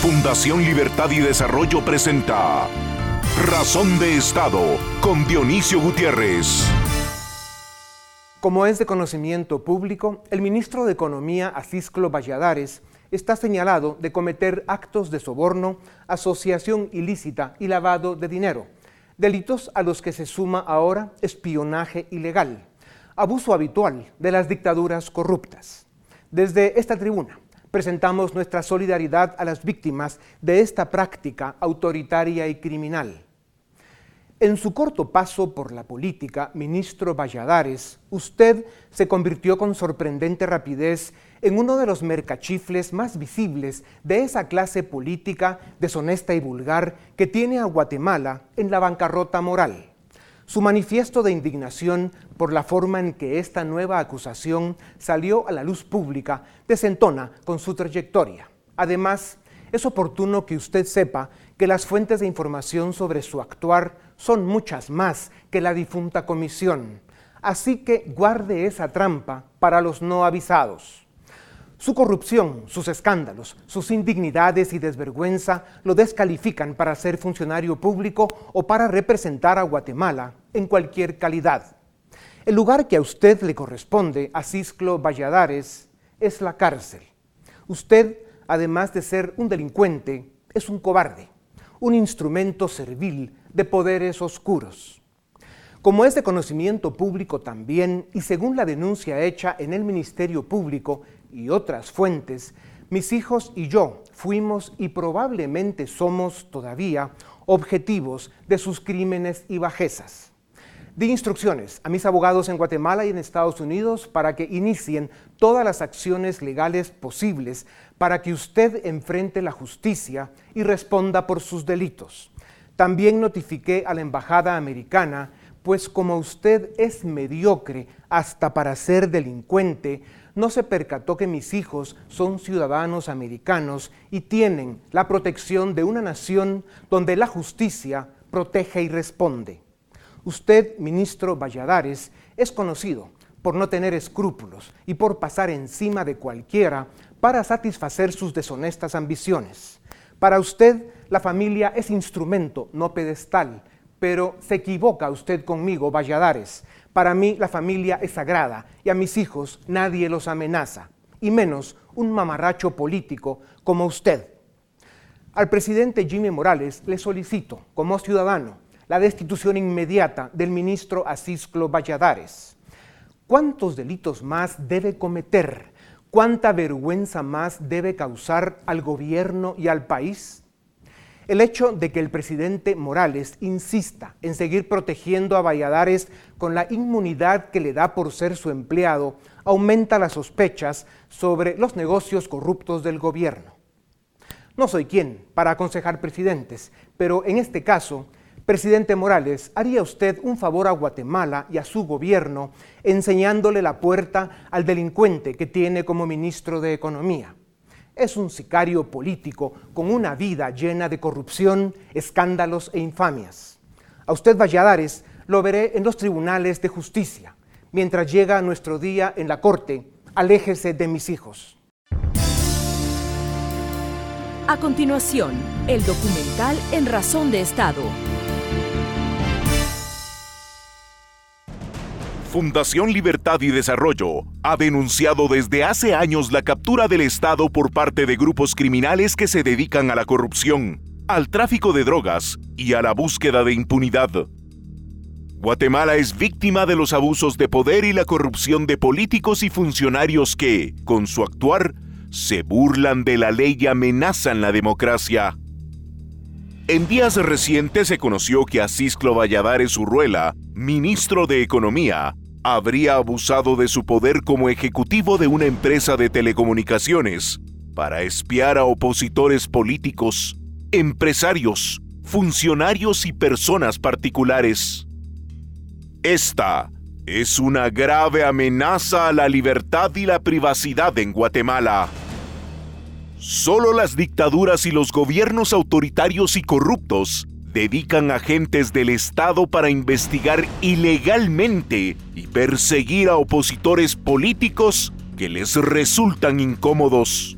Fundación Libertad y Desarrollo presenta Razón de Estado con Dionisio Gutiérrez. Como es de conocimiento público, el ministro de Economía, Asisclo Valladares, está señalado de cometer actos de soborno, asociación ilícita y lavado de dinero, delitos a los que se suma ahora espionaje ilegal, abuso habitual de las dictaduras corruptas. Desde esta tribuna, presentamos nuestra solidaridad a las víctimas de esta práctica autoritaria y criminal. En su corto paso por la política, ministro Valladares, usted se convirtió con sorprendente rapidez en uno de los mercachifles más visibles de esa clase política deshonesta y vulgar que tiene a Guatemala en la bancarrota moral. Su manifiesto de indignación por la forma en que esta nueva acusación salió a la luz pública desentona con su trayectoria. Además, es oportuno que usted sepa que las fuentes de información sobre su actuar son muchas más que la difunta comisión. Así que guarde esa trampa para los no avisados. Su corrupción, sus escándalos, sus indignidades y desvergüenza lo descalifican para ser funcionario público o para representar a Guatemala en cualquier calidad. El lugar que a usted le corresponde, a Cisclo Valladares, es la cárcel. Usted, además de ser un delincuente, es un cobarde, un instrumento servil de poderes oscuros. Como es de conocimiento público también, y según la denuncia hecha en el Ministerio Público y otras fuentes, mis hijos y yo fuimos y probablemente somos todavía objetivos de sus crímenes y bajezas. Di instrucciones a mis abogados en Guatemala y en Estados Unidos para que inicien todas las acciones legales posibles para que usted enfrente la justicia y responda por sus delitos. También notifiqué a la Embajada Americana, pues como usted es mediocre hasta para ser delincuente, no se percató que mis hijos son ciudadanos americanos y tienen la protección de una nación donde la justicia protege y responde. Usted, ministro Valladares, es conocido por no tener escrúpulos y por pasar encima de cualquiera para satisfacer sus deshonestas ambiciones. Para usted, la familia es instrumento, no pedestal, pero se equivoca usted conmigo, Valladares. Para mí la familia es sagrada y a mis hijos nadie los amenaza, y menos un mamarracho político como usted. Al presidente Jimmy Morales le solicito, como ciudadano, la destitución inmediata del ministro Asisclo Valladares. ¿Cuántos delitos más debe cometer? ¿Cuánta vergüenza más debe causar al gobierno y al país? El hecho de que el presidente Morales insista en seguir protegiendo a Valladares con la inmunidad que le da por ser su empleado aumenta las sospechas sobre los negocios corruptos del gobierno. No soy quien para aconsejar presidentes, pero en este caso Presidente Morales, ¿haría usted un favor a Guatemala y a su gobierno enseñándole la puerta al delincuente que tiene como ministro de Economía? Es un sicario político con una vida llena de corrupción, escándalos e infamias. A usted, Valladares, lo veré en los tribunales de justicia. Mientras llega nuestro día en la corte, aléjese de mis hijos. A continuación, el documental En Razón de Estado Fundación Libertad y Desarrollo ha denunciado desde hace años la captura del Estado por parte de grupos criminales que se dedican a la corrupción, al tráfico de drogas y a la búsqueda de impunidad. Guatemala es víctima de los abusos de poder y la corrupción de políticos y funcionarios que, con su actuar, se burlan de la ley y amenazan la democracia. En días recientes se conoció que Asisclo Valladares Urruela, ministro de Economía, habría abusado de su poder como ejecutivo de una empresa de telecomunicaciones para espiar a opositores políticos, empresarios, funcionarios y personas particulares. Esta es una grave amenaza a la libertad y la privacidad en Guatemala. Solo las dictaduras y los gobiernos autoritarios y corruptos dedican agentes del Estado para investigar ilegalmente y perseguir a opositores políticos que les resultan incómodos.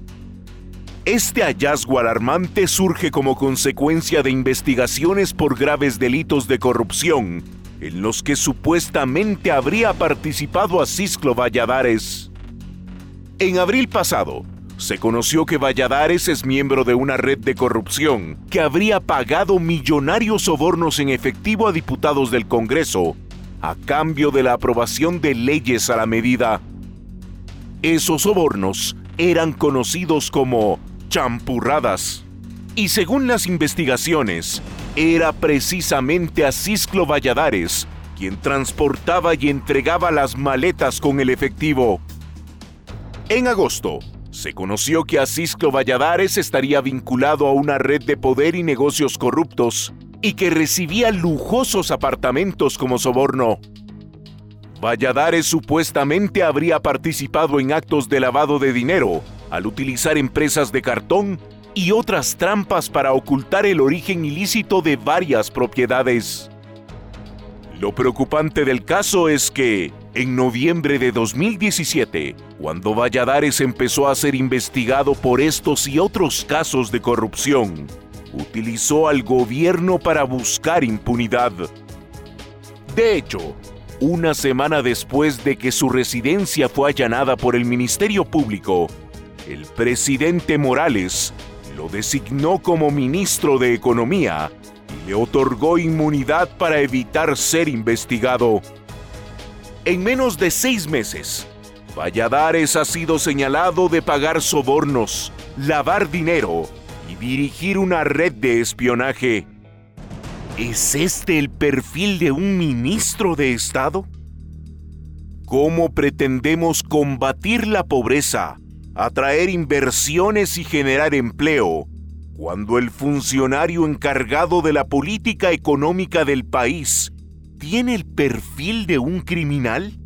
Este hallazgo alarmante surge como consecuencia de investigaciones por graves delitos de corrupción, en los que supuestamente habría participado Asisclo Valladares. En abril pasado, se conoció que Valladares es miembro de una red de corrupción que habría pagado millonarios sobornos en efectivo a diputados del Congreso a cambio de la aprobación de leyes a la medida. Esos sobornos eran conocidos como champurradas. Y según las investigaciones, era precisamente a Cisclo Valladares quien transportaba y entregaba las maletas con el efectivo. En agosto, se conoció que Asisclo Valladares estaría vinculado a una red de poder y negocios corruptos y que recibía lujosos apartamentos como soborno. Valladares supuestamente habría participado en actos de lavado de dinero al utilizar empresas de cartón y otras trampas para ocultar el origen ilícito de varias propiedades. Lo preocupante del caso es que, en noviembre de 2017, cuando Valladares empezó a ser investigado por estos y otros casos de corrupción, utilizó al gobierno para buscar impunidad. De hecho, una semana después de que su residencia fue allanada por el Ministerio Público, el presidente Morales lo designó como ministro de Economía y le otorgó inmunidad para evitar ser investigado. En menos de seis meses, Valladares ha sido señalado de pagar sobornos, lavar dinero y dirigir una red de espionaje. ¿Es este el perfil de un ministro de Estado? ¿Cómo pretendemos combatir la pobreza atraer inversiones y generar empleo, cuando el funcionario encargado de la política económica del país tiene el perfil de un criminal?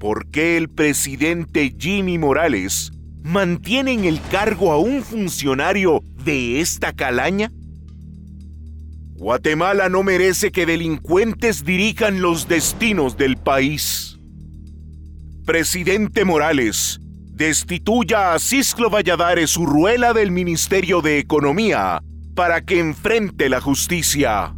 ¿Por qué el presidente Jimmy Morales mantiene en el cargo a un funcionario de esta calaña? Guatemala no merece que delincuentes dirijan los destinos del país. Presidente Morales, destituya a Cisclo Valladares Urruela del Ministerio de Economía para que enfrente la justicia.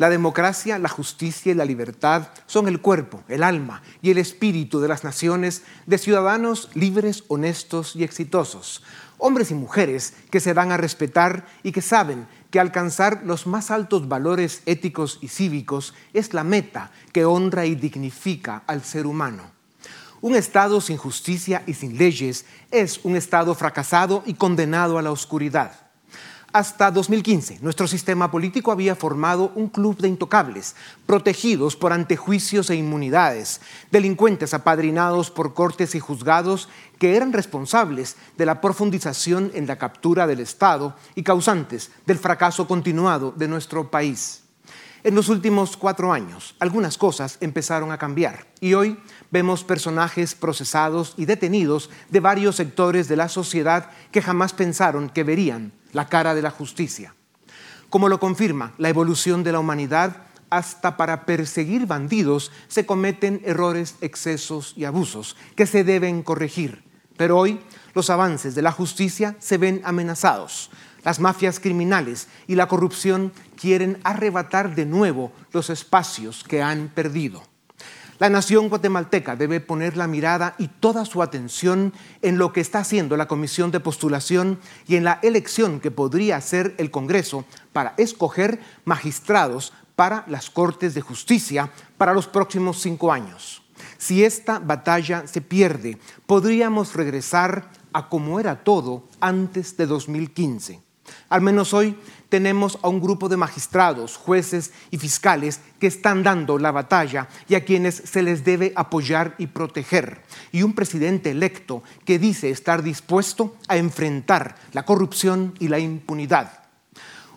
La democracia, la justicia y la libertad son el cuerpo, el alma y el espíritu de las naciones de ciudadanos libres, honestos y exitosos hombres y mujeres que se dan a respetar y que saben que alcanzar los más altos valores éticos y cívicos es la meta que honra y dignifica al ser humano. Un Estado sin justicia y sin leyes es un Estado fracasado y condenado a la oscuridad. Hasta 2015, nuestro sistema político había formado un club de intocables, protegidos por antejuicios e inmunidades, delincuentes apadrinados por cortes y juzgados que eran responsables de la profundización en la captura del Estado y causantes del fracaso continuado de nuestro país. En los últimos cuatro años, algunas cosas empezaron a cambiar y hoy vemos personajes procesados y detenidos de varios sectores de la sociedad que jamás pensaron que verían la cara de la justicia. Como lo confirma la evolución de la humanidad, hasta para perseguir bandidos se cometen errores, excesos y abusos que se deben corregir. Pero hoy los avances de la justicia se ven amenazados. Las mafias criminales y la corrupción quieren arrebatar de nuevo los espacios que han perdido. La nación guatemalteca debe poner la mirada y toda su atención en lo que está haciendo la Comisión de Postulación y en la elección que podría hacer el Congreso para escoger magistrados para las Cortes de Justicia para los próximos cinco años. Si esta batalla se pierde, podríamos regresar a como era todo antes de 2015. Al menos hoy tenemos a un grupo de magistrados, jueces y fiscales que están dando la batalla y a quienes se les debe apoyar y proteger. Y un presidente electo que dice estar dispuesto a enfrentar la corrupción y la impunidad.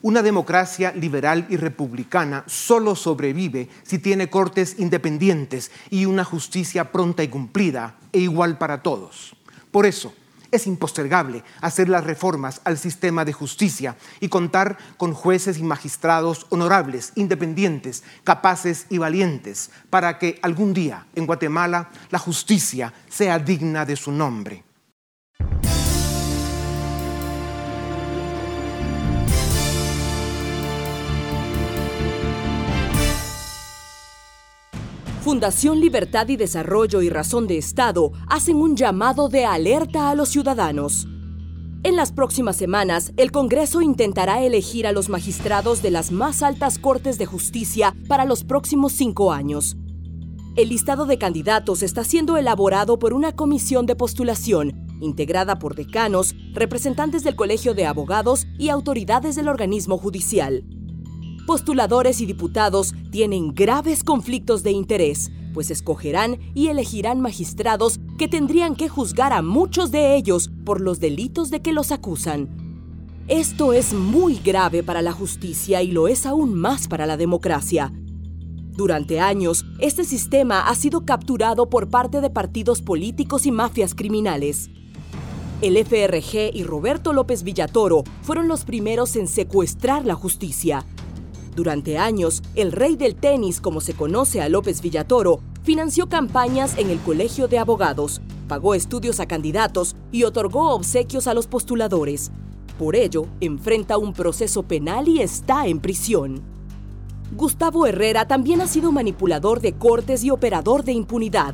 Una democracia liberal y republicana solo sobrevive si tiene cortes independientes y una justicia pronta y cumplida e igual para todos. Por eso, Es impostergable hacer las reformas al sistema de justicia y contar con jueces y magistrados honorables, independientes, capaces y valientes, para que algún día en Guatemala la justicia sea digna de su nombre. Fundación Libertad y Desarrollo y Razón de Estado hacen un llamado de alerta a los ciudadanos. En las próximas semanas, el Congreso intentará elegir a los magistrados de las más altas Cortes de Justicia para los próximos cinco años. El listado de candidatos está siendo elaborado por una comisión de postulación integrada por decanos, representantes del Colegio de Abogados y autoridades del organismo judicial postuladores y diputados tienen graves conflictos de interés, pues escogerán y elegirán magistrados que tendrían que juzgar a muchos de ellos por los delitos de que los acusan. Esto es muy grave para la justicia y lo es aún más para la democracia. Durante años, este sistema ha sido capturado por parte de partidos políticos y mafias criminales. El FRG y Roberto López Villatoro fueron los primeros en secuestrar la justicia. Durante años, el rey del tenis, como se conoce a López Villatoro, financió campañas en el Colegio de Abogados, pagó estudios a candidatos y otorgó obsequios a los postuladores. Por ello, enfrenta un proceso penal y está en prisión. Gustavo Herrera también ha sido manipulador de cortes y operador de impunidad.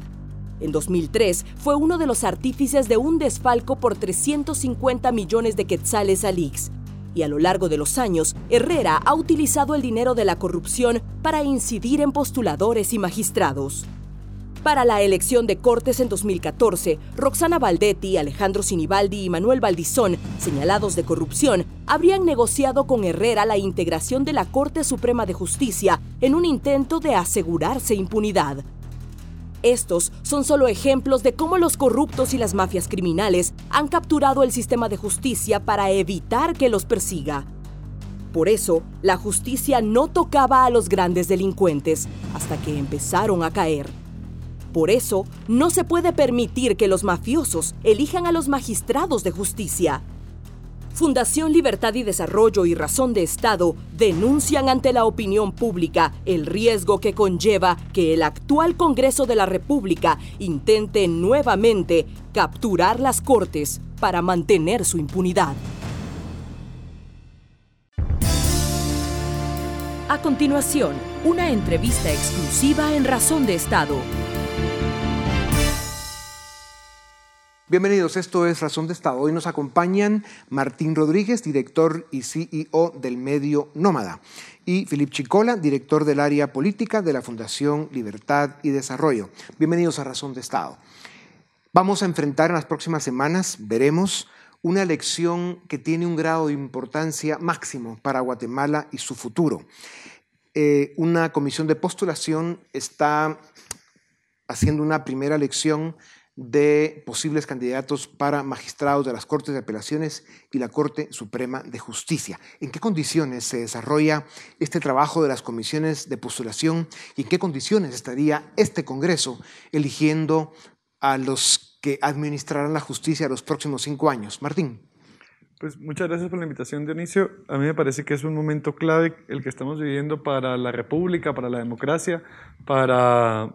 En 2003 fue uno de los artífices de un desfalco por 350 millones de quetzales a Lix, y a lo largo de los años, Herrera ha utilizado el dinero de la corrupción para incidir en postuladores y magistrados. Para la elección de Cortes en 2014, Roxana Valdetti, Alejandro Sinibaldi y Manuel Valdizón, señalados de corrupción, habrían negociado con Herrera la integración de la Corte Suprema de Justicia en un intento de asegurarse impunidad. Estos son solo ejemplos de cómo los corruptos y las mafias criminales han capturado el sistema de justicia para evitar que los persiga. Por eso, la justicia no tocaba a los grandes delincuentes hasta que empezaron a caer. Por eso, no se puede permitir que los mafiosos elijan a los magistrados de justicia. Fundación Libertad y Desarrollo y Razón de Estado denuncian ante la opinión pública el riesgo que conlleva que el actual Congreso de la República intente nuevamente capturar las Cortes para mantener su impunidad. A continuación, una entrevista exclusiva en Razón de Estado. Bienvenidos, esto es Razón de Estado. Hoy nos acompañan Martín Rodríguez, director y CEO del medio Nómada, y Filip Chicola, director del área política de la Fundación Libertad y Desarrollo. Bienvenidos a Razón de Estado. Vamos a enfrentar en las próximas semanas, veremos, una elección que tiene un grado de importancia máximo para Guatemala y su futuro. Eh, una comisión de postulación está haciendo una primera elección de posibles candidatos para magistrados de las Cortes de Apelaciones y la Corte Suprema de Justicia. ¿En qué condiciones se desarrolla este trabajo de las comisiones de postulación y en qué condiciones estaría este Congreso eligiendo a los que administrarán la justicia los próximos cinco años? Martín. Pues muchas gracias por la invitación, Dionisio. A mí me parece que es un momento clave el que estamos viviendo para la República, para la democracia, para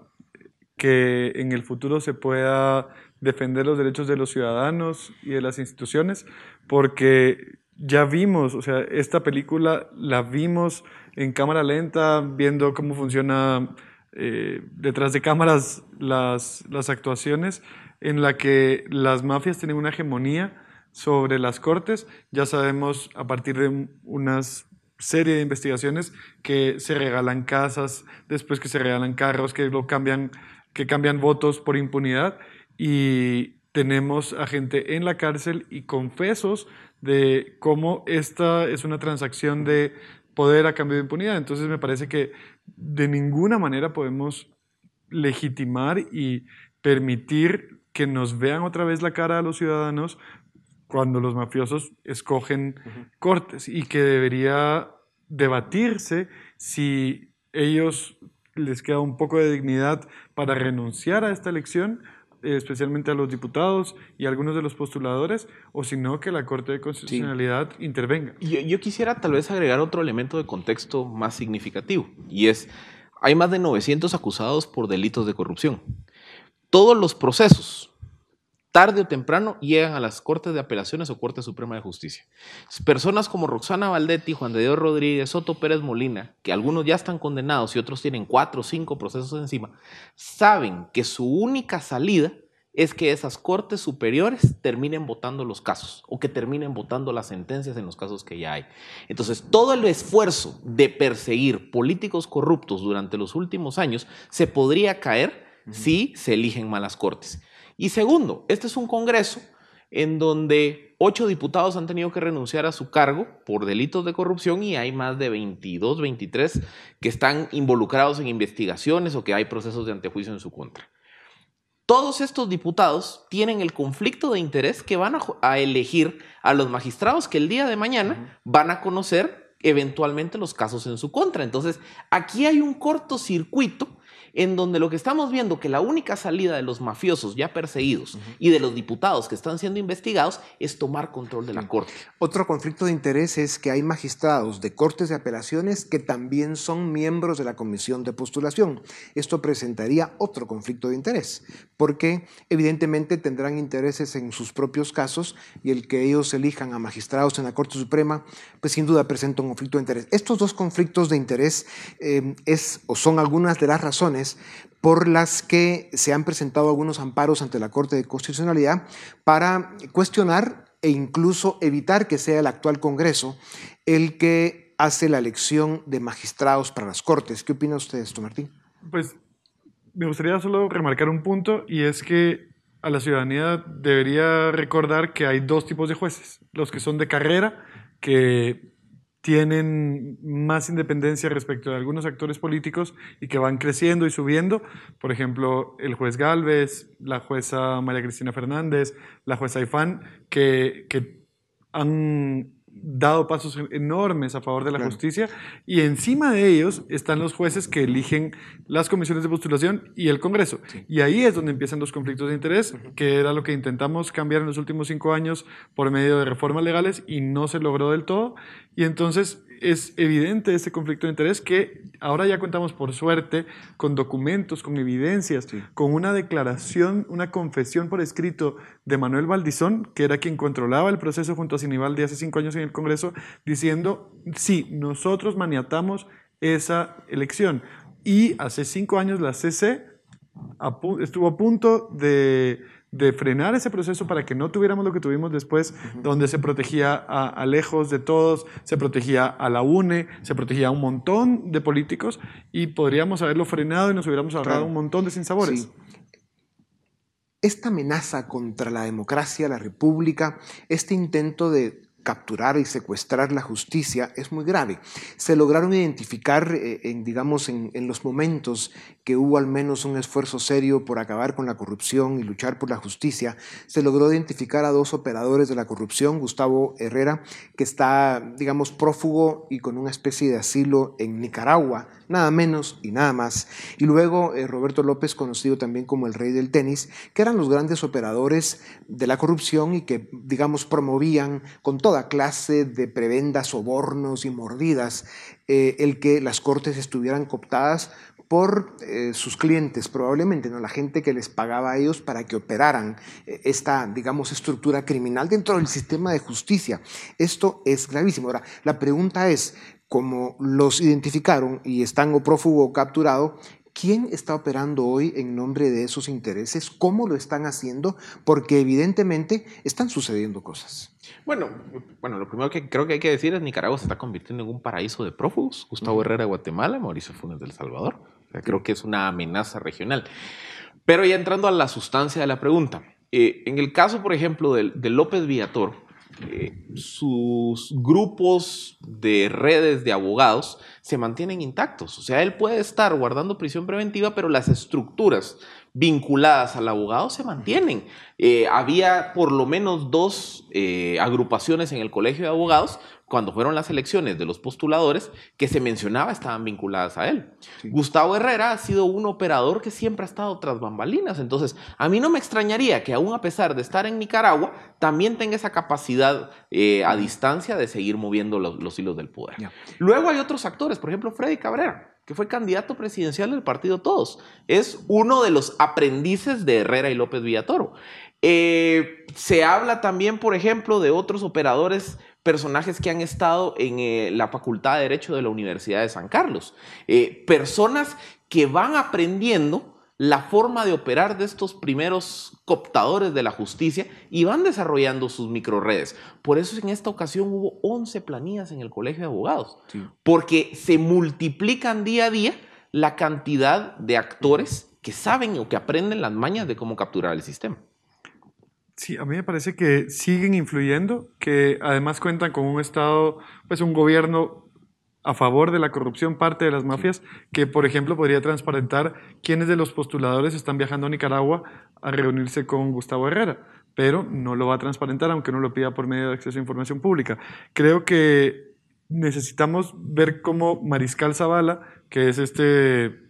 que en el futuro se pueda defender los derechos de los ciudadanos y de las instituciones, porque ya vimos, o sea, esta película la vimos en cámara lenta, viendo cómo funciona eh, detrás de cámaras las, las actuaciones, en la que las mafias tienen una hegemonía sobre las cortes. Ya sabemos a partir de unas serie de investigaciones que se regalan casas, después que se regalan carros, que lo cambian que cambian votos por impunidad y tenemos a gente en la cárcel y confesos de cómo esta es una transacción de poder a cambio de impunidad. Entonces me parece que de ninguna manera podemos legitimar y permitir que nos vean otra vez la cara a los ciudadanos cuando los mafiosos escogen cortes y que debería debatirse si ellos les queda un poco de dignidad para renunciar a esta elección especialmente a los diputados y a algunos de los postuladores, o si no, que la Corte de Constitucionalidad intervenga. Yo, yo quisiera tal vez agregar otro elemento de contexto más significativo, y es, hay más de 900 acusados por delitos de corrupción. Todos los procesos, tarde o temprano llegan a las Cortes de Apelaciones o Corte Suprema de Justicia. Personas como Roxana Valdetti, Juan de Dios Rodríguez, Soto Pérez Molina, que algunos ya están condenados y otros tienen cuatro o cinco procesos encima, saben que su única salida es que esas cortes superiores terminen votando los casos o que terminen votando las sentencias en los casos que ya hay. Entonces, todo el esfuerzo de perseguir políticos corruptos durante los últimos años se podría caer si se eligen malas cortes. Y segundo, este es un Congreso en donde ocho diputados han tenido que renunciar a su cargo por delitos de corrupción y hay más de 22, 23 que están involucrados en investigaciones o que hay procesos de antejuicio en su contra. Todos estos diputados tienen el conflicto de interés que van a, elegir a los magistrados que el día de mañana van a conocer eventualmente los casos en su contra. Entonces, aquí hay un cortocircuito en donde lo que estamos viendo que la única salida de los mafiosos ya perseguidos y de los diputados que están siendo investigados es tomar control de la Corte. Otro conflicto de interés es que hay magistrados de cortes de apelaciones que también son miembros de la comisión de postulación. Esto presentaría otro conflicto de interés, porque evidentemente tendrán intereses en sus propios casos y el que ellos elijan a magistrados en la Corte Suprema, pues sin duda presenta un conflicto de interés. Estos dos conflictos de interés eh, es o son algunas de las razones por las que se han presentado algunos amparos ante la Corte de Constitucionalidad para cuestionar e incluso evitar que sea el actual Congreso el que hace la elección de magistrados para las Cortes. ¿Qué opina usted de Martín? Pues me gustaría solo remarcar un punto y es que a la ciudadanía debería recordar que hay dos tipos de jueces, los que son de carrera, que tienen más independencia respecto de algunos actores políticos y que van creciendo y subiendo. Por ejemplo, el juez Galvez, la jueza María Cristina Fernández, la jueza Ifán, que, que han dado pasos enormes a favor de la justicia y encima de ellos están los jueces que eligen las comisiones de postulación y el Congreso. Y ahí es donde empiezan los conflictos de interés, que era lo que intentamos cambiar en los últimos cinco años por medio de reformas legales y no se logró del todo. Y entonces es evidente este conflicto de interés que ahora ya contamos por suerte con documentos, con evidencias, con una declaración, una confesión por escrito de Manuel Valdizón, que era quien controlaba el proceso junto a Sinibaldi hace cinco años en el Congreso, diciendo, sí, nosotros maniatamos esa elección. Y hace cinco años la CC estuvo a punto de de frenar ese proceso para que no tuviéramos lo que tuvimos después, donde se protegía a, lejos de todos, se protegía a la UNE, se protegía a un montón de políticos y podríamos haberlo frenado y nos hubiéramos ahorrado un montón de sinsabores. Esta amenaza contra la democracia, la república, este intento de capturar y secuestrar la justicia es muy grave. Se lograron identificar, eh, en, digamos, en, los momentos que hubo al menos un esfuerzo serio por acabar con la corrupción y luchar por la justicia, se logró identificar a dos operadores de la corrupción, Gustavo Herrera, que está, digamos, prófugo y con una especie de asilo en Nicaragua, nada menos y nada más. Y luego eh, Roberto López, conocido también como el rey del tenis, que eran los grandes operadores de la corrupción y que, digamos, promovían con toda clase de prebendas, sobornos y mordidas eh, el que las cortes estuvieran cooptadas por eh, sus clientes, probablemente, ¿no? la gente que les pagaba a ellos para que operaran esta, digamos, estructura criminal dentro del sistema de justicia. Esto es gravísimo. Ahora, la pregunta es, como los identificaron y están o prófugo o capturado, ¿quién está operando hoy en nombre de esos intereses? ¿Cómo lo están haciendo? Porque evidentemente están sucediendo cosas. Bueno, bueno, lo primero que creo que hay que decir es Nicaragua se está convirtiendo en un paraíso de prófugos. Gustavo Herrera de Guatemala, Mauricio Funes del Salvador. creo que es una amenaza regional. Pero ya entrando a la sustancia de la pregunta. Eh, en el caso, por ejemplo, de, de López Villator, eh, sus grupos de redes de abogados se mantienen intactos. O sea, él puede estar guardando prisión preventiva, pero las estructuras vinculadas al abogado se mantienen. Eh, había por lo menos dos eh, agrupaciones en el Colegio de Abogados cuando fueron las elecciones de los postuladores que se mencionaba estaban vinculadas a él. Gustavo Herrera ha sido un operador que siempre ha estado tras bambalinas, entonces a mí no me extrañaría que aún a pesar de estar en Nicaragua, también tenga esa capacidad eh, a distancia de seguir moviendo los, hilos del poder. Luego hay otros actores, por ejemplo Freddy Cabrera que fue candidato presidencial del partido Todos. Es uno de los aprendices de Herrera y López Villatoro. Eh, se habla también, por ejemplo, de otros operadores personajes que han estado en eh, la Facultad de Derecho de la Universidad de San Carlos. Eh, personas que van aprendiendo la forma de operar de estos primeros cooptadores de la justicia y van desarrollando sus microredes. Por eso en esta ocasión hubo 11 planillas en el Colegio de Abogados, porque se multiplican día a día la cantidad de actores que saben o que aprenden las mañas de cómo capturar el sistema. Sí, a mí me parece que siguen influyendo, que además cuentan con un Estado, pues un gobierno a favor de la corrupción, parte de las mafias, que por ejemplo podría transparentar quiénes de los postuladores están viajando a Nicaragua a reunirse con Gustavo Herrera, pero no lo va a transparentar aunque no lo pida por medio de acceso a información pública. Creo que necesitamos ver cómo Mariscal Zavala, que es este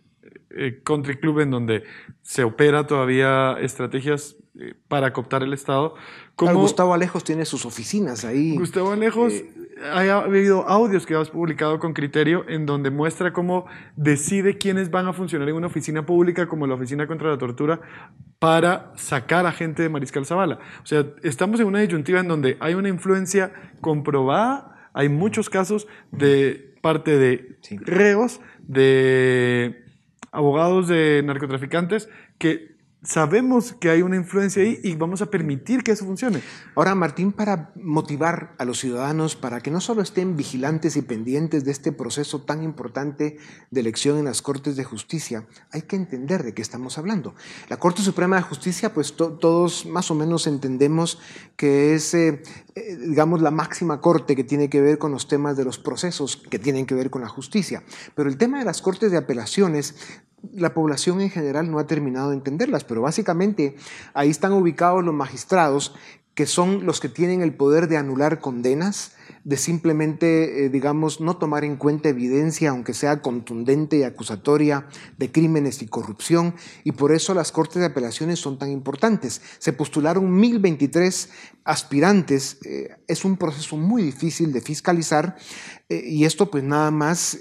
eh, country club en donde se opera todavía estrategias eh, para cooptar el Estado. Como Gustavo Alejos tiene sus oficinas ahí. Gustavo Alejos, eh, ha habido audios que has publicado con criterio en donde muestra cómo decide quiénes van a funcionar en una oficina pública como la Oficina contra la Tortura para sacar a gente de Mariscal Zavala. O sea, estamos en una disyuntiva en donde hay una influencia comprobada, hay muchos casos de parte de reos, de abogados de narcotraficantes que sabemos que hay una influencia ahí y vamos a permitir que eso funcione. Ahora, Martín, para motivar a los ciudadanos para que no solo estén vigilantes y pendientes de este proceso tan importante de elección en las Cortes de Justicia, hay que entender de qué estamos hablando. La Corte Suprema de Justicia, pues todos más o menos entendemos que es, eh, eh, digamos, la máxima corte que tiene que ver con los temas de los procesos que tienen que ver con la justicia. Pero el tema de las Cortes de Apelaciones la población en general no ha terminado de entenderlas, pero básicamente ahí están ubicados los magistrados que son los que tienen el poder de anular condenas, de simplemente, eh, digamos, no tomar en cuenta evidencia, aunque sea contundente y acusatoria, de crímenes y corrupción, y por eso las Cortes de Apelaciones son tan importantes. Se postularon 1023 aspirantes, eh, es un proceso muy difícil de fiscalizar, eh, y esto pues nada más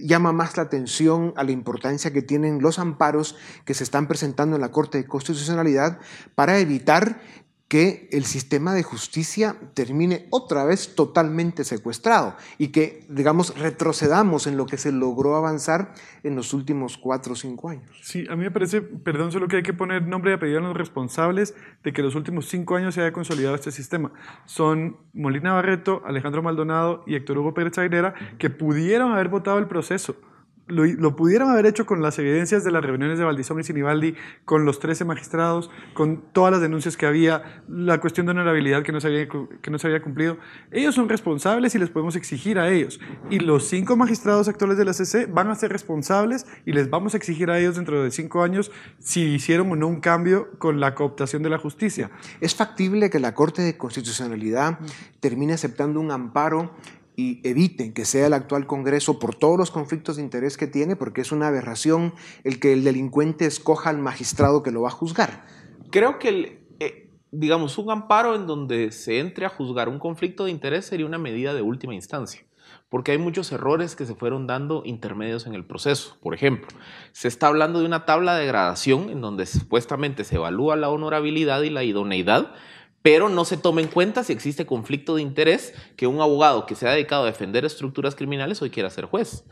llama más la atención a la importancia que tienen los amparos que se están presentando en la Corte de Constitucionalidad para evitar que el sistema de justicia termine otra vez totalmente secuestrado y que, digamos, retrocedamos en lo que se logró avanzar en los últimos cuatro o cinco años. Sí, a mí me parece, perdón, solo que hay que poner nombre y apellido a los responsables de que los últimos cinco años se haya consolidado este sistema. Son Molina Barreto, Alejandro Maldonado y Héctor Hugo Pérez Aguilera, que pudieron haber votado el proceso lo, pudieron haber hecho con las evidencias de las reuniones de Valdizón y Sinibaldi, con los 13 magistrados, con todas las denuncias que había, la cuestión de honorabilidad que no, se había, que no se había cumplido. Ellos son responsables y les podemos exigir a ellos. Y los cinco magistrados actuales de la CC van a ser responsables y les vamos a exigir a ellos dentro de cinco años si hicieron o no un cambio con la cooptación de la justicia. ¿Es factible que la Corte de Constitucionalidad termine aceptando un amparo y eviten que sea el actual Congreso por todos los conflictos de interés que tiene, porque es una aberración el que el delincuente escoja al magistrado que lo va a juzgar. Creo que, eh, digamos, un amparo en donde se entre a juzgar un conflicto de interés sería una medida de última instancia porque hay muchos errores que se fueron dando intermedios en el proceso. Por ejemplo, se está hablando de una tabla de gradación en donde supuestamente se evalúa la honorabilidad y la idoneidad, pero no se toma en cuenta si existe conflicto de interés que un abogado que se ha dedicado a defender estructuras criminales hoy quiera ser juez.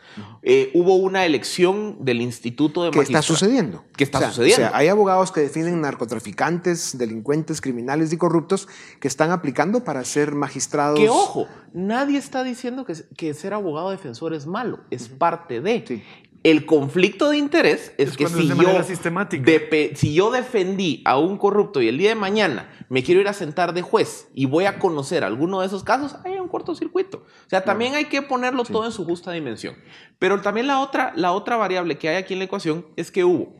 Eh, hubo una elección del Instituto de ¿Qué está sucediendo? ¿Qué está sucediendo? O sea, hay abogados que defienden narcotraficantes, delincuentes, criminales y corruptos que están aplicando para ser magistrados. Que ojo, nadie está diciendo que, ser abogado defensor es malo, es parte de. El conflicto de interés es, que si yo, si yo defendí a un corrupto y el día de mañana me quiero ir a sentar de juez y voy a conocer alguno de esos casos, hay un cortocircuito. O sea, también hay que ponerlo todo en su justa dimensión. Pero también la otra, la otra variable que hay aquí en la ecuación es que hubo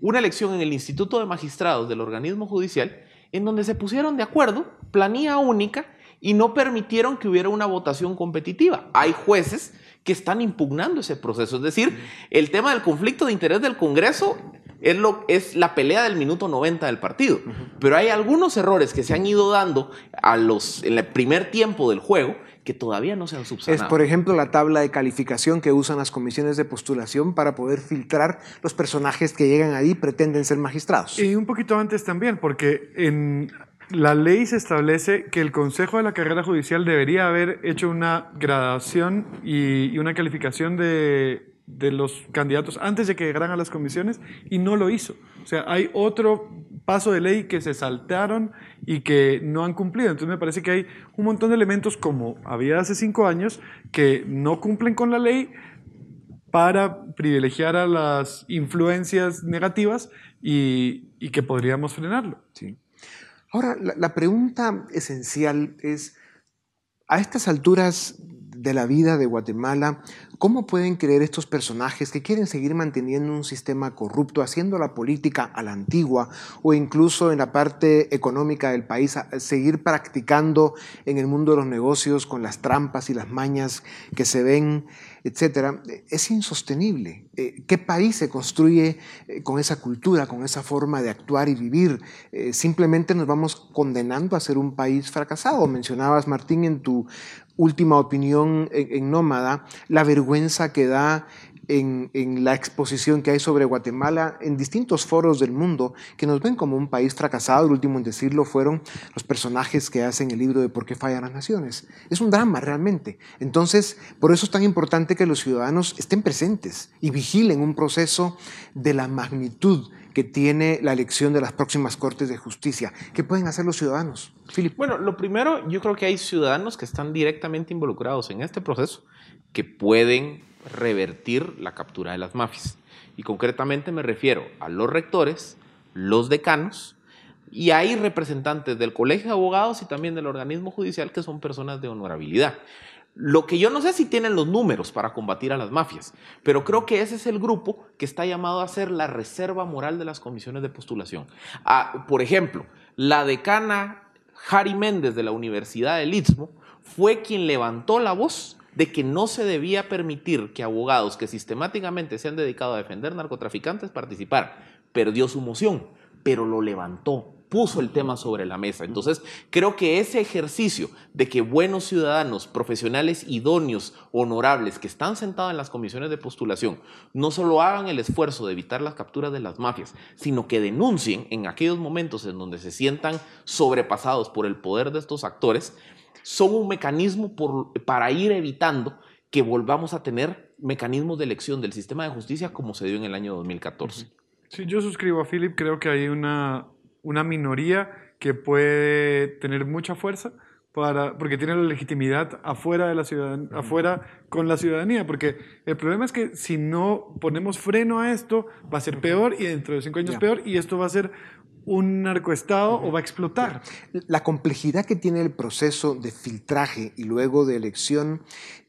una elección en el Instituto de Magistrados del organismo judicial en donde se pusieron de acuerdo, planilla única, y no permitieron que hubiera una votación competitiva. Hay jueces que están impugnando ese proceso. Es decir, el tema del conflicto de interés del Congreso es, lo, es la pelea del minuto 90 del partido. Pero hay algunos errores que se han ido dando a los, en el primer tiempo del juego que todavía no se han subsanado. Es, por ejemplo, la tabla de calificación que usan las comisiones de postulación para poder filtrar los personajes que llegan ahí y pretenden ser magistrados. Y un poquito antes también, porque en la ley se establece que el Consejo de la Carrera Judicial debería haber hecho una gradación y, una calificación de, los candidatos antes de que llegaran a las comisiones y no lo hizo. O sea, hay otro paso de ley que se saltaron y que no han cumplido. Entonces me parece que hay un montón de elementos como había hace cinco años que no cumplen con la ley para privilegiar a las influencias negativas y, y que podríamos frenarlo. Sí. Ahora, la, pregunta esencial es, a estas alturas de la vida de Guatemala, ¿cómo pueden creer estos personajes que quieren seguir manteniendo un sistema corrupto, haciendo la política a la antigua o incluso en la parte económica del país, seguir practicando en el mundo de los negocios con las trampas y las mañas que se ven etcétera, es insostenible. Eh, ¿Qué país se construye eh, con esa cultura, con esa forma de actuar y vivir? Eh, simplemente nos vamos condenando a ser un país fracasado. Mencionabas, Martín, en tu última opinión en Nómada, la vergüenza que da en, la exposición que hay sobre Guatemala en distintos foros del mundo que nos ven como un país fracasado. El último en decirlo fueron los personajes que hacen el libro de Por qué fallan las naciones. Es un drama realmente. Entonces, por eso es tan importante que los ciudadanos estén presentes y vigilen un proceso de la magnitud que tiene la elección de las próximas Cortes de Justicia. ¿Qué pueden hacer los ciudadanos? Philip. Bueno, lo primero, yo creo que hay ciudadanos que están directamente involucrados en este proceso, que pueden revertir la captura de las mafias. Y concretamente me refiero a los rectores, los decanos, y hay representantes del Colegio de Abogados y también del organismo judicial que son personas de honorabilidad. Lo que yo no sé si tienen los números para combatir a las mafias, pero creo que ese es el grupo que está llamado a ser la reserva moral de las comisiones de postulación. Ah, por ejemplo, la decana Jari Méndez de la Universidad del Istmo fue quien levantó la voz de que no se debía permitir que abogados que sistemáticamente se han dedicado a defender narcotraficantes participaran. Perdió su moción, pero lo levantó, puso el tema sobre la mesa. Entonces, creo que ese ejercicio de que buenos ciudadanos, profesionales idóneos, honorables, que están sentados en las comisiones de postulación, no solo hagan el esfuerzo de evitar las capturas de las mafias, sino que denuncien en aquellos momentos en donde se sientan sobrepasados por el poder de estos actores, son un mecanismo para ir evitando que volvamos a tener mecanismos de elección del sistema de justicia como se dio en el año 2014. Sí, yo suscribo a Philip, creo que hay una, una minoría que puede tener mucha fuerza para, porque tiene la legitimidad afuera, de la ciudadanía, afuera con la ciudadanía, porque el problema es que si no ponemos freno a esto, va a ser peor y dentro de cinco años peor y esto va a ser un narcoestado o va a explotar. La complejidad que tiene el proceso de filtraje y luego de elección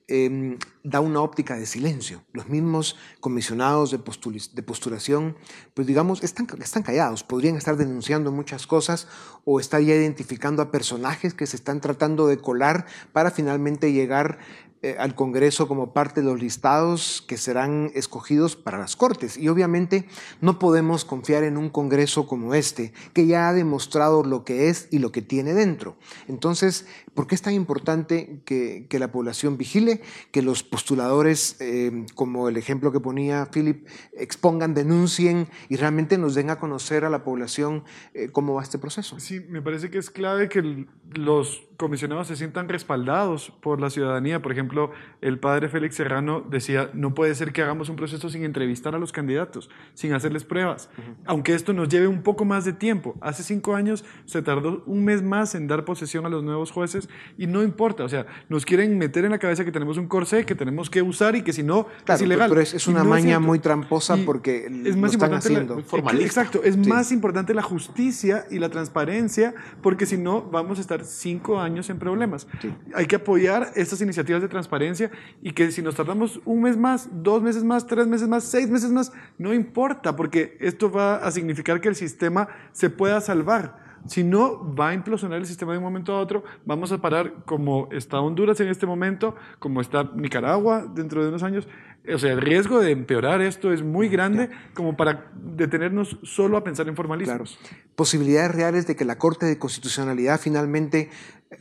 em, da una óptica de silencio. Los mismos comisionados de, de postulación, pues digamos, están, están callados, podrían estar denunciando muchas cosas o estar ya identificando a personajes que se están tratando de colar para finalmente llegar eh, al Congreso como parte de los listados que serán escogidos para las Cortes. Y obviamente no podemos confiar en un Congreso como este, que ya ha demostrado lo que es y lo que tiene dentro. Entonces, ¿por qué es tan importante que, la población vigile, que los postuladores, eh, como el ejemplo que ponía Philip, expongan, denuncien y realmente nos den a conocer a la población eh, cómo va este proceso? Sí, me parece que es clave que los comisionados se sientan respaldados por la ciudadanía. Por ejemplo, el padre Félix Serrano decía, no puede ser que hagamos un proceso sin entrevistar a los candidatos, sin hacerles pruebas, aunque esto nos lleve un poco más de tiempo. Hace cinco años se tardó un mes más en dar posesión a los nuevos jueces y no importa, o sea, nos quieren meter en la cabeza que tenemos un corsé que tenemos que usar y que si no es ilegal. Pero es, una maña muy tramposa porque es más están haciendo. exacto, es más importante la justicia y la transparencia porque si no vamos a estar cinco años en problemas. Hay que apoyar estas iniciativas de transparencia transparencia y que si nos tardamos un mes más, dos meses más, tres meses más, seis meses más, no importa, porque esto va a significar que el sistema se pueda salvar. Si no, va a implosionar el sistema de un momento a otro. Vamos a parar como está Honduras en este momento, como está Nicaragua dentro de unos años. O sea, el riesgo de empeorar esto es muy grande como para detenernos solo a pensar en formalismos. Posibilidades reales de que la Corte de Constitucionalidad finalmente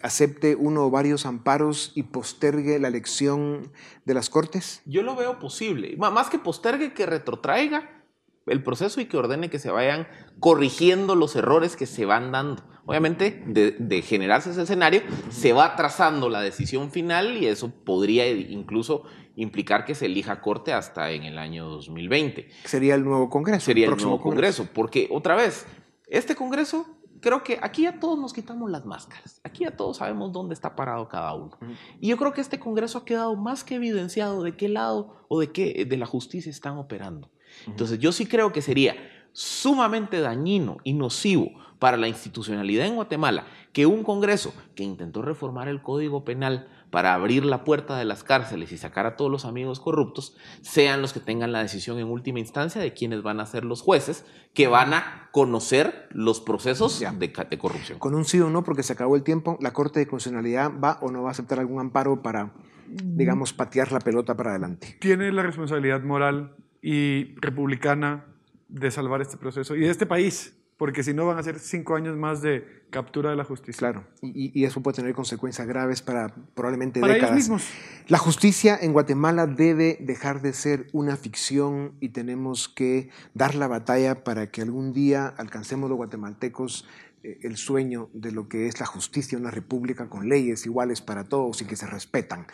acepte uno o varios amparos y postergue la elección de las Cortes? Yo lo veo posible. Más que postergue, que retrotraiga el proceso y que ordene que se vayan corrigiendo los errores que se van dando. Obviamente, de, generarse ese escenario, se va trazando la decisión final y eso podría incluso implicar que se elija corte hasta en el año 2020. Sería el nuevo Congreso. Sería el, nuevo congreso, porque otra vez, este Congreso creo que aquí ya todos nos quitamos las máscaras. Aquí ya todos sabemos dónde está parado cada uno. Y yo creo que este Congreso ha quedado más que evidenciado de qué lado o de qué de la justicia están operando. Entonces yo sí creo que sería sumamente dañino y nocivo para la institucionalidad en Guatemala que un Congreso que intentó reformar el Código Penal para abrir la puerta de las cárceles y sacar a todos los amigos corruptos, sean los que tengan la decisión en última instancia de quiénes van a ser los jueces que van a conocer los procesos de, corrupción. Con un sí o no, porque se acabó el tiempo, ¿la Corte de Constitucionalidad va o no va a aceptar algún amparo para, digamos, patear la pelota para adelante? Tiene la responsabilidad moral y republicana de salvar este proceso y de este país, porque si no van a ser cinco años más de captura de la justicia. Claro, y, eso puede tener consecuencias graves para probablemente para décadas. Ellos mismos. La justicia en Guatemala debe dejar de ser una ficción y tenemos que dar la batalla para que algún día alcancemos los guatemaltecos eh, el sueño de lo que es la justicia, una república con leyes iguales para todos y que se respetan.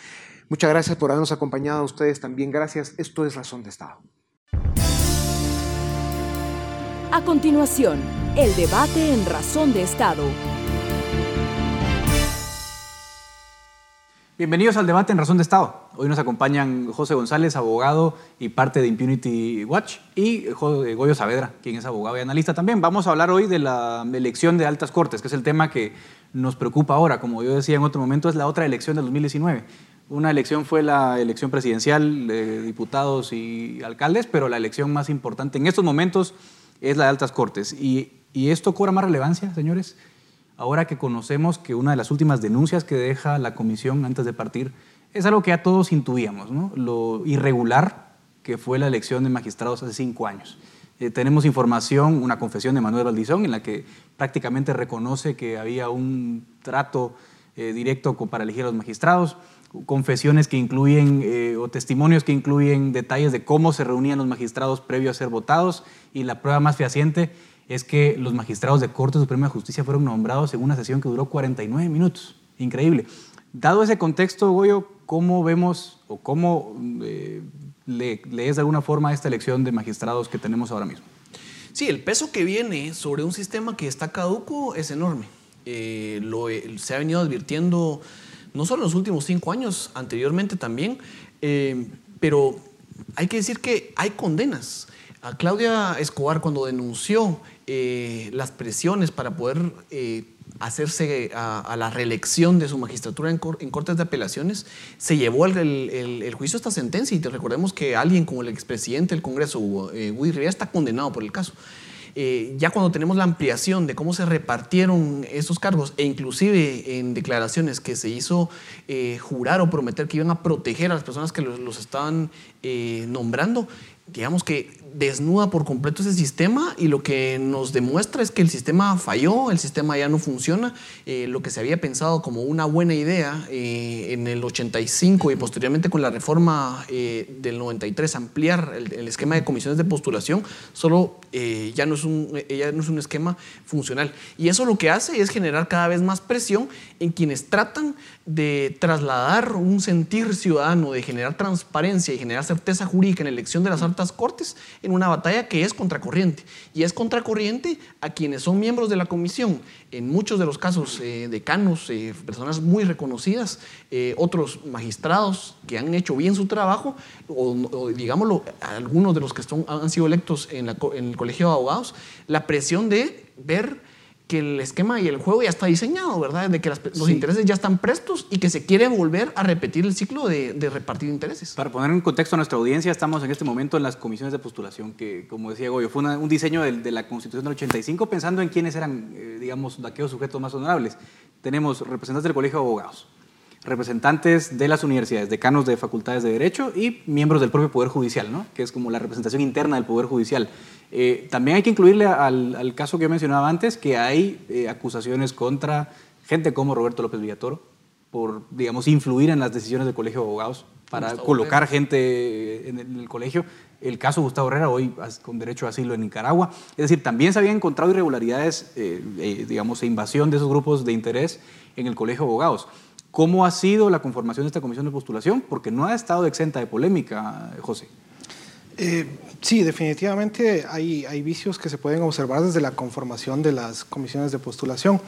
Muchas gracias por habernos acompañado a ustedes también. Gracias. Esto es Razón de Estado. A continuación, el debate en Razón de Estado. Bienvenidos al debate en Razón de Estado. Hoy nos acompañan José González, abogado y parte de Impunity Watch, y Goyo Saavedra, quien es abogado y analista también. Vamos a hablar hoy de la elección de altas cortes, que es el tema que nos preocupa ahora. Como yo decía en otro momento, es la otra elección del 2019. Una elección fue la elección presidencial de diputados y alcaldes, pero la elección más importante en estos momentos es la de altas cortes. Y, esto cobra más relevancia, señores, ahora que conocemos que una de las últimas denuncias que deja la comisión antes de partir es algo que ya todos intuíamos, lo irregular que fue la elección de magistrados hace cinco años. Eh, tenemos información, una confesión de Manuel Valdizón, en la que prácticamente reconoce que había un trato eh, directo para elegir a los magistrados confesiones que incluyen eh, o testimonios que incluyen detalles de cómo se reunían los magistrados previo a ser votados y la prueba más fehaciente es que los magistrados de Corte Suprema de Justicia fueron nombrados en una sesión que duró 49 minutos. Increíble. Dado ese contexto, Goyo, ¿cómo vemos o cómo eh, le, lees de alguna forma esta elección de magistrados que tenemos ahora mismo? Sí, el peso que viene sobre un sistema que está caduco es enorme. Eh, lo, se ha venido advirtiendo no solo en los últimos cinco años, anteriormente también, eh, pero hay que decir que hay condenas. A Claudia Escobar cuando denunció eh, las presiones para poder eh, hacerse a, la reelección de su magistratura en, cortes de apelaciones, se llevó el, juicio esta sentencia y recordemos que alguien como el expresidente del Congreso, Woody Rivera, está condenado por el caso. Eh, ya cuando tenemos la ampliación de cómo se repartieron esos cargos e inclusive en declaraciones que se hizo eh, jurar o prometer que iban a proteger a las personas que los, estaban eh, nombrando, digamos que desnuda por completo ese sistema y lo que nos demuestra es que el sistema falló, el sistema ya no funciona. Eh, lo que se había pensado como una buena idea eh, en el 85 y posteriormente con la reforma eh, del 93, ampliar el, esquema de comisiones de postulación, solo ya, no es un, ya no es un esquema funcional. Y eso lo que hace es generar cada vez más presión en quienes tratan de trasladar un sentir ciudadano, de generar transparencia y generar certeza jurídica en la elección de las altas cortes en una batalla que es contracorriente. Y es contracorriente a quienes son miembros de la comisión, en muchos de los casos eh, decanos, eh, personas muy reconocidas, eh, otros magistrados que han hecho bien su trabajo, o, digámoslo, algunos de los que han sido electos en, en el Colegio de Abogados, la presión de ver que el esquema y el juego ya está diseñado, ¿verdad? De que los intereses ya están prestos y que se quiere volver a repetir el ciclo de, repartir intereses. Para poner en contexto a nuestra audiencia, estamos en este momento en las comisiones de postulación, que como decía Goyo, fue un diseño de, la Constitución del 85 pensando en quiénes eran, eh, digamos, aquellos sujetos más honorables. Tenemos representantes del Colegio de Abogados, representantes de las universidades, decanos de facultades de Derecho y miembros del propio Poder Judicial, ¿no? que es como la representación interna del Poder Judicial. Eh, también hay que incluirle al, caso que yo mencionaba antes, que hay eh, acusaciones contra gente como Roberto López Villatoro por, digamos, influir en las decisiones del Colegio de Abogados para colocar gente en el, colegio. El caso Gustavo Herrera, hoy con derecho a asilo en Nicaragua. Es decir, también se habían encontrado irregularidades, eh, digamos, e invasión de esos grupos de interés en el Colegio de Abogados. ¿Cómo ha sido la conformación de esta comisión de postulación? Porque no ha estado exenta de polémica, José. Eh, sí, definitivamente hay, vicios que se pueden observar desde la conformación de las comisiones de postulación.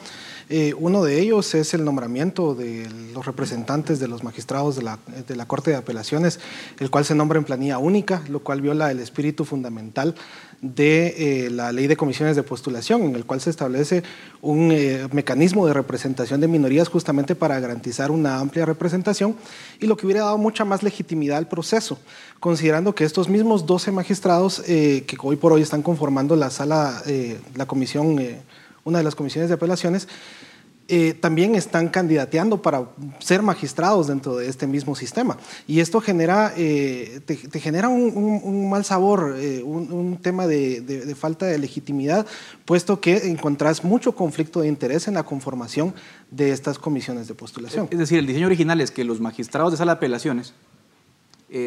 Eh, uno de ellos es el nombramiento de los representantes de los magistrados de la, de la, Corte de Apelaciones, el cual se nombra en planilla única, lo cual viola el espíritu fundamental de eh, la ley de comisiones de postulación, en el cual se establece un eh, mecanismo de representación de minorías justamente para garantizar una amplia representación y lo que hubiera dado mucha más legitimidad al proceso, considerando que estos mismos 12 magistrados eh, que hoy por hoy están conformando la sala, la comisión, una de las comisiones de apelaciones, eh, también están candidateando para ser magistrados dentro de este mismo sistema. Y esto genera, eh, te, genera un, mal sabor, eh, un, tema de, falta de legitimidad, puesto que encontrás mucho conflicto de interés en la conformación de estas comisiones de postulación. Es decir, el diseño original es que los magistrados de sala de apelaciones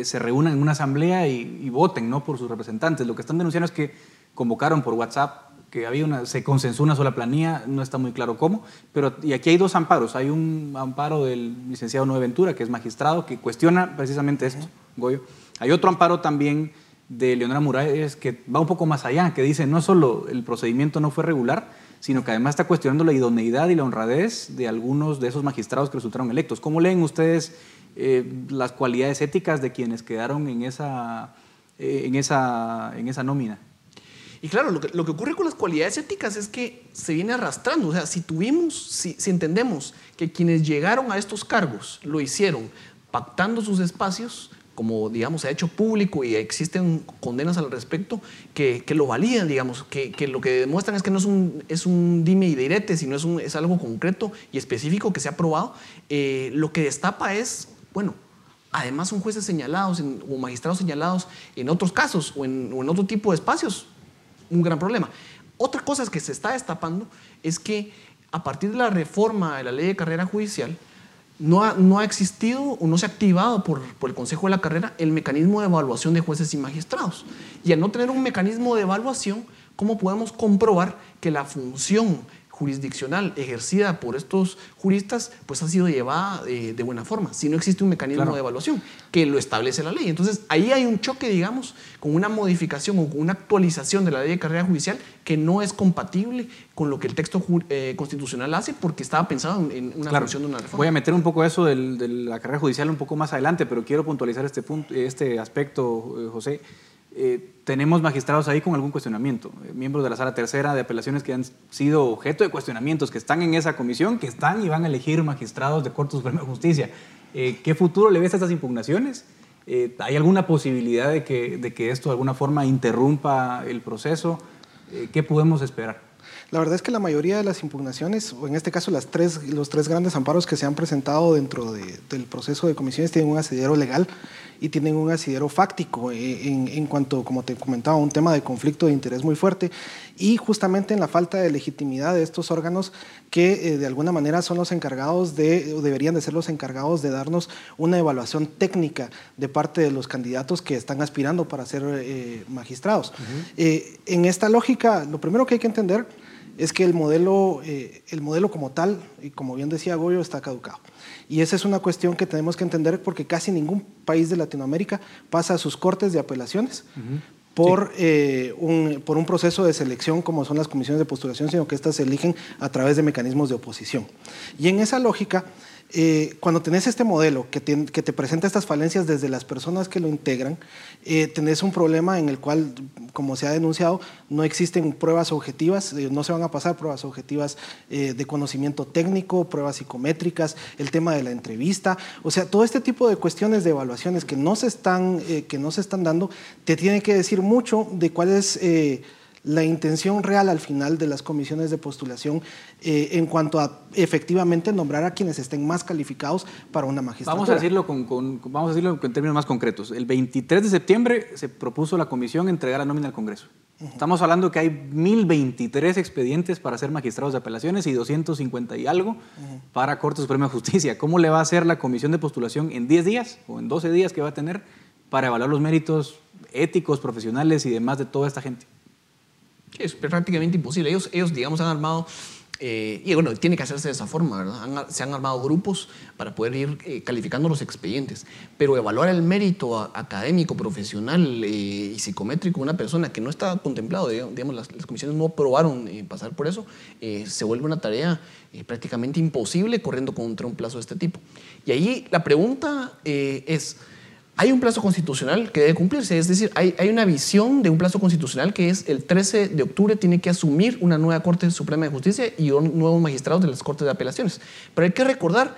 se reúnan en una asamblea y, y voten ¿no? por sus representantes. Lo que están denunciando es que convocaron por WhatsApp que había una, se consensó una sola planilla, no está muy claro cómo, pero y aquí hay dos amparos. Hay un amparo del licenciado Nueve Ventura, que es magistrado, que cuestiona precisamente esto, Goyo. Hay otro amparo también de Leonora Murales que va un poco más allá, que dice no solo el procedimiento no fue regular, sino que además está cuestionando la idoneidad y la honradez de algunos de esos magistrados que resultaron electos. ¿Cómo leen ustedes eh, las cualidades éticas de quienes quedaron en esa, eh, en esa, en esa nómina? Y claro, lo que, lo que, ocurre con las cualidades éticas es que se viene arrastrando. O sea, si tuvimos, si, si entendemos que quienes llegaron a estos cargos lo hicieron pactando sus espacios, como digamos se ha hecho público y existen condenas al respecto que, que lo validan, digamos, que, que, lo que demuestran es que no es un, es un dime y direte, sino es, un, es algo concreto y específico que se ha probado, eh, lo que destapa es, bueno, además son jueces señalados o magistrados señalados en otros casos o en otro tipo de espacios, un gran problema. Otra cosa que se está destapando es que a partir de la reforma de la ley de carrera judicial, no ha, no ha existido o no se ha activado por, por, el Consejo de la Carrera el mecanismo de evaluación de jueces y magistrados. Y al no tener un mecanismo de evaluación, ¿cómo podemos comprobar que la función jurisdiccional ejercida por estos juristas pues ha sido llevada de, buena forma, si no existe un mecanismo de evaluación que lo establece la ley. Entonces ahí hay un choque, digamos, con una modificación o con una actualización de la ley de carrera judicial que no es compatible con lo que el texto eh, constitucional hace porque estaba pensado en, una función de una reforma. Voy a meter un poco eso de la carrera judicial un poco más adelante, pero quiero puntualizar este, punto, este aspecto, eh, José. Eh, tenemos magistrados ahí con algún cuestionamiento, eh, miembros de la sala tercera de apelaciones que han sido objeto de cuestionamientos, que están en esa comisión, que están y van a elegir magistrados de Corte Suprema de Justicia. Eh, ¿Qué futuro le ves a estas impugnaciones? ¿Hay alguna posibilidad de que, de que, esto de alguna forma interrumpa el proceso? ¿Qué podemos esperar? La verdad es que la mayoría de las impugnaciones, o en este caso las tres, los tres grandes amparos que se han presentado dentro del proceso de comisiones, tienen un asidero legal y tienen un asidero fáctico eh, en, cuanto, como te comentaba, un tema de conflicto de interés muy fuerte y justamente en la falta de legitimidad de estos órganos que eh, de alguna manera son los encargados de, o deberían de ser los encargados de darnos una evaluación técnica de parte de los candidatos que están aspirando para ser eh, magistrados. en esta lógica, lo primero que hay que entender es que el modelo, el modelo como tal, y como bien decía Goyo, está caducado. Y esa es una cuestión que tenemos que entender porque casi ningún país de Latinoamérica pasa a sus cortes de apelaciones. Por, eh, un, por un proceso de selección como son las comisiones de postulación, sino que estas se eligen a través de mecanismos de oposición. Y en esa lógica, eh, cuando tenés este modelo que te, presenta estas falencias desde las personas que lo integran, eh, tenés un problema en el cual, como se ha denunciado, no existen pruebas objetivas, eh, no se van a pasar pruebas objetivas eh, de conocimiento técnico, pruebas psicométricas, el tema de la entrevista, o sea, todo este tipo de cuestiones de evaluaciones que no se están, que no se están dando, te tienen que decir mucho de cuál es la intención real al final de las comisiones de postulación eh, en cuanto a efectivamente nombrar a quienes estén más calificados para una magistratura. Vamos a decirlo, con, con, vamos a decirlo en términos más concretos. El 23 de septiembre se propuso la comisión entregar la nómina al Congreso. Uh -huh. Estamos hablando que hay 1.023 expedientes para ser magistrados de apelaciones y 250 y algo uh -huh. para Corte Suprema de Justicia. ¿Cómo le va a hacer la comisión de postulación en 10 días o en 12 días que va a tener para evaluar los méritos éticos, profesionales y demás de toda esta gente? Es prácticamente imposible. Ellos, ellos digamos, han armado, eh, y bueno, tiene que hacerse de esa forma, ¿verdad? Se han armado grupos para poder ir eh, calificando los expedientes. Pero evaluar el mérito académico, profesional eh, y psicométrico de una persona que no está contemplado, digamos, las, las comisiones no aprobaron pasar por eso, se vuelve una tarea prácticamente imposible corriendo contra un plazo de este tipo. Y ahí la pregunta es hay un plazo constitucional que debe cumplirse, es decir, hay, una visión de un plazo constitucional que es el 13 de octubre tiene que asumir una nueva Corte Suprema de Justicia y nuevos magistrados de las Cortes de Apelaciones. Pero hay que recordar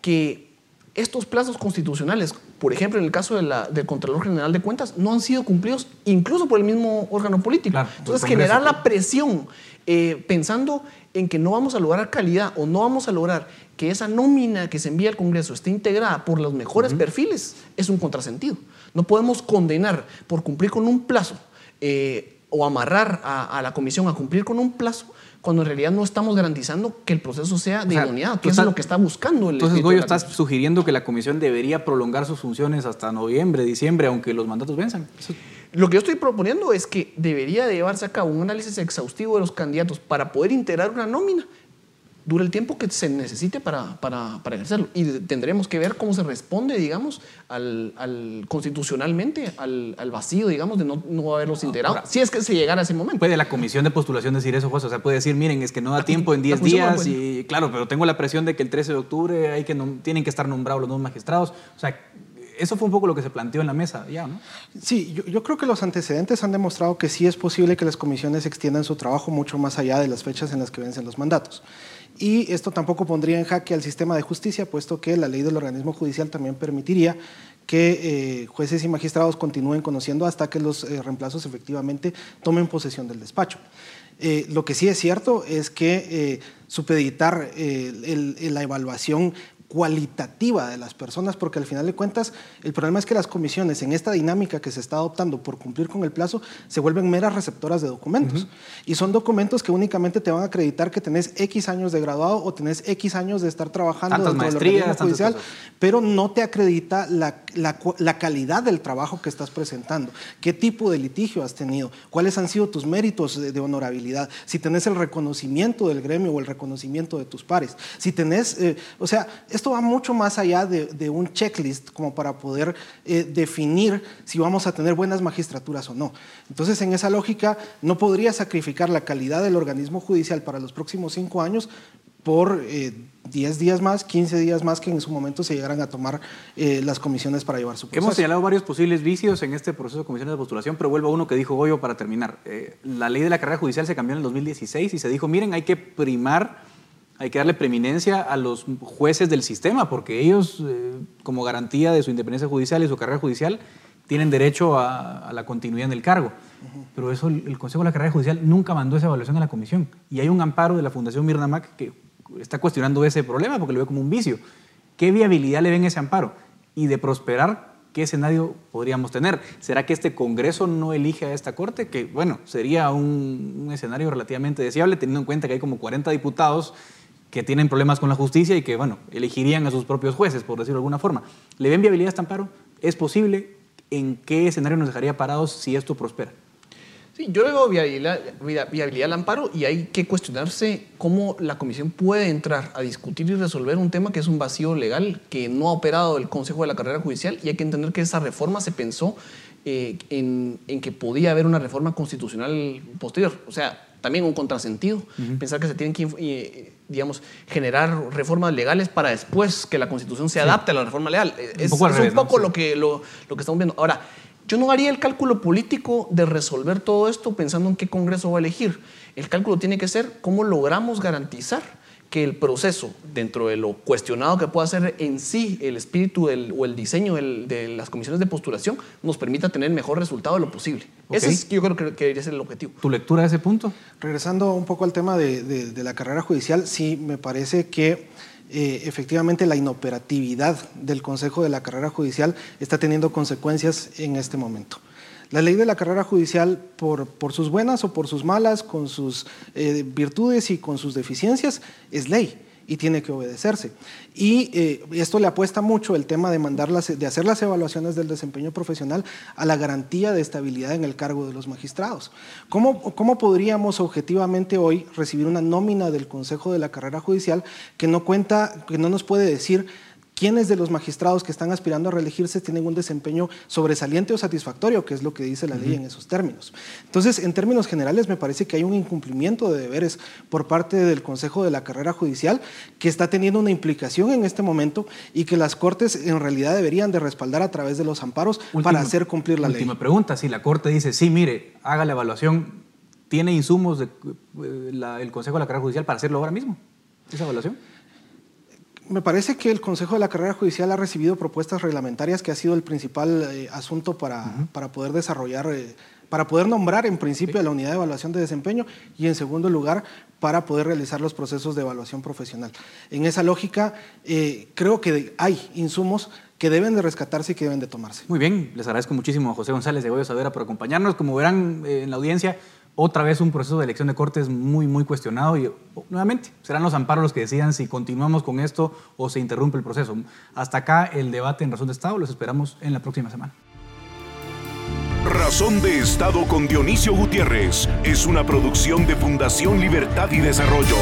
que estos plazos constitucionales, por ejemplo, en el caso de la, del Contralor General de Cuentas, no han sido cumplidos incluso por el mismo órgano político. Claro, Entonces, generar la presión eh, pensando en que no vamos a lograr calidad o no vamos a lograr que esa nómina que se envía al Congreso esté integrada por los mejores uh -huh. perfiles es un contrasentido. No podemos condenar por cumplir con un plazo eh, o amarrar a, a, la comisión a cumplir con un plazo cuando en realidad no estamos garantizando que el proceso sea de o sea, idoneidad, que es lo que está buscando el Entonces, Goyo, estás sugiriendo que la comisión debería prolongar sus funciones hasta noviembre, diciembre, aunque los mandatos venzan. Eso... Lo que yo estoy proponiendo es que debería de llevarse a cabo un análisis exhaustivo de los candidatos para poder integrar una nómina dura el tiempo que se necesite para, para, para, ejercerlo. Y tendremos que ver cómo se responde, digamos, al, al constitucionalmente, al, al, vacío, digamos, de no, no haberlos integrado, Ahora, si es que se llegara a ese momento. Puede la comisión de postulación decir eso, José. O sea, puede decir, miren, es que no da tiempo en 10 días y, claro, pero tengo la presión de que el 13 de octubre hay que tienen que estar nombrados los nuevos magistrados. O sea, eso fue un poco lo que se planteó en la mesa ya, ¿no? Sí, yo, yo, creo que los antecedentes han demostrado que sí es posible que las comisiones extiendan su trabajo mucho más allá de las fechas en las que vencen los mandatos. Y esto tampoco pondría en jaque al sistema de justicia, puesto que la ley del organismo judicial también permitiría que eh, jueces y magistrados continúen conociendo hasta que los eh, reemplazos efectivamente tomen posesión del despacho. Eh, lo que sí es cierto es que supeditar la evaluación cualitativa de las personas, porque al final de cuentas el problema es que las comisiones en esta dinámica que se está adoptando por cumplir con el plazo se vuelven meras receptoras de documentos. Uh -huh. Y son documentos que únicamente te van a acreditar que tenés X años de graduado o tenés X años de estar trabajando tantas dentro maestrías, del judicial, pero no te acredita la, la, la, calidad del trabajo que estás presentando, qué tipo de litigio has tenido, cuáles han sido tus méritos de, de honorabilidad, si tenés el reconocimiento del gremio o el reconocimiento de tus pares, si tenés, eh, o sea, esto va mucho más allá de, de un checklist como para poder eh, definir si vamos a tener buenas magistraturas o no. Entonces, en esa lógica, no podría sacrificar la calidad del organismo judicial para los próximos cinco años por eh, 10 días más, 15 días más que en su momento se llegaran a tomar eh, las comisiones para llevar su proceso. Hemos señalado varios posibles vicios en este proceso de comisiones de postulación, pero vuelvo a uno que dijo Goyo para terminar. Eh, la ley de la carrera judicial se cambió en el 2016 y se dijo, miren, hay que primar hay que darle preeminencia a los jueces del sistema, porque ellos, eh, como garantía de su independencia judicial y su carrera judicial, tienen derecho a, a la continuidad en el cargo. Uh -huh. Pero eso el, el, Consejo de la Carrera Judicial nunca mandó esa evaluación a la comisión. Y hay un amparo de la Fundación Mirnamac que está cuestionando ese problema porque lo ve como un vicio. ¿Qué viabilidad le ven ese amparo? Y de prosperar, ¿qué escenario podríamos tener? ¿Será que este Congreso no elige a esta Corte? Que, bueno, sería un, un escenario relativamente deseable, teniendo en cuenta que hay como 40 diputados que tienen problemas con la justicia y que, bueno, elegirían a sus propios jueces, por decirlo de alguna forma. ¿Le ven viabilidad a este amparo? ¿Es posible? ¿En qué escenario nos dejaría parados si esto prospera? Sí, yo le veo viabilidad, viabilidad al amparo y hay que cuestionarse cómo la comisión puede entrar a discutir y resolver un tema que es un vacío legal que no ha operado el Consejo de la Carrera Judicial y hay que entender que esa reforma se pensó eh, en, en, que podía haber una reforma constitucional posterior. O sea, también un contrasentido. Pensar que se tienen que, eh, digamos, generar reformas legales para después que la Constitución se adapte a la reforma legal. Es un poco, es un poco lo, que, lo, lo que estamos viendo. Ahora, yo no haría el cálculo político de resolver todo esto pensando en qué Congreso va a elegir. El cálculo tiene que ser cómo logramos garantizar que el proceso, dentro de lo cuestionado que pueda ser en sí el espíritu o el diseño de las comisiones de postulación, nos permita tener el mejor resultado de lo posible. Ese es, yo creo que, debería ser el objetivo. ¿Tu lectura de ese punto? Regresando un poco al tema de, la carrera judicial, sí me parece que eh, efectivamente la inoperatividad del Consejo de la Carrera Judicial está teniendo consecuencias en este momento. La ley de la carrera judicial, por, sus buenas o por sus malas, con sus eh, virtudes y con sus deficiencias, es ley y tiene que obedecerse. Y eh, esto le apuesta mucho el tema de, mandar de hacer las evaluaciones del desempeño profesional a la garantía de estabilidad en el cargo de los magistrados. ¿Cómo, ¿Cómo podríamos objetivamente hoy recibir una nómina del Consejo de la Carrera Judicial que no cuenta, que no nos puede decir quiénes de los magistrados que están aspirando a reelegirse tienen un desempeño sobresaliente o satisfactorio, que es lo que dice la ley en esos términos. Entonces, en términos generales, me parece que hay un incumplimiento de deberes por parte del Consejo de la Carrera Judicial que está teniendo una implicación en este momento y que las Cortes en realidad deberían de respaldar a través de los amparos para hacer cumplir la ley. Última pregunta, si la Corte dice, sí, mire, haga la evaluación, ¿tiene insumos de, eh, el Consejo de la Carrera Judicial para hacerlo ahora mismo? ¿Esa evaluación? Me parece que el Consejo de la Carrera Judicial ha recibido propuestas reglamentarias que ha sido el principal eh, asunto para, para, poder desarrollar, eh, para poder nombrar en principio a la unidad de evaluación de desempeño y en segundo lugar para poder realizar los procesos de evaluación profesional. En esa lógica, eh, creo que hay insumos que deben de rescatarse y que deben de tomarse. Muy bien, les agradezco muchísimo a José González de Goyo Savera por acompañarnos. Como verán en la audiencia, otra vez un proceso de elección de cortes muy, muy cuestionado y nuevamente serán los amparos los que decidan si continuamos con esto o se interrumpe el proceso. Hasta acá el debate en Razón de Estado, los esperamos en la próxima semana. Razón de Estado con Dionisio Gutiérrez es una producción de Fundación Libertad y Desarrollo.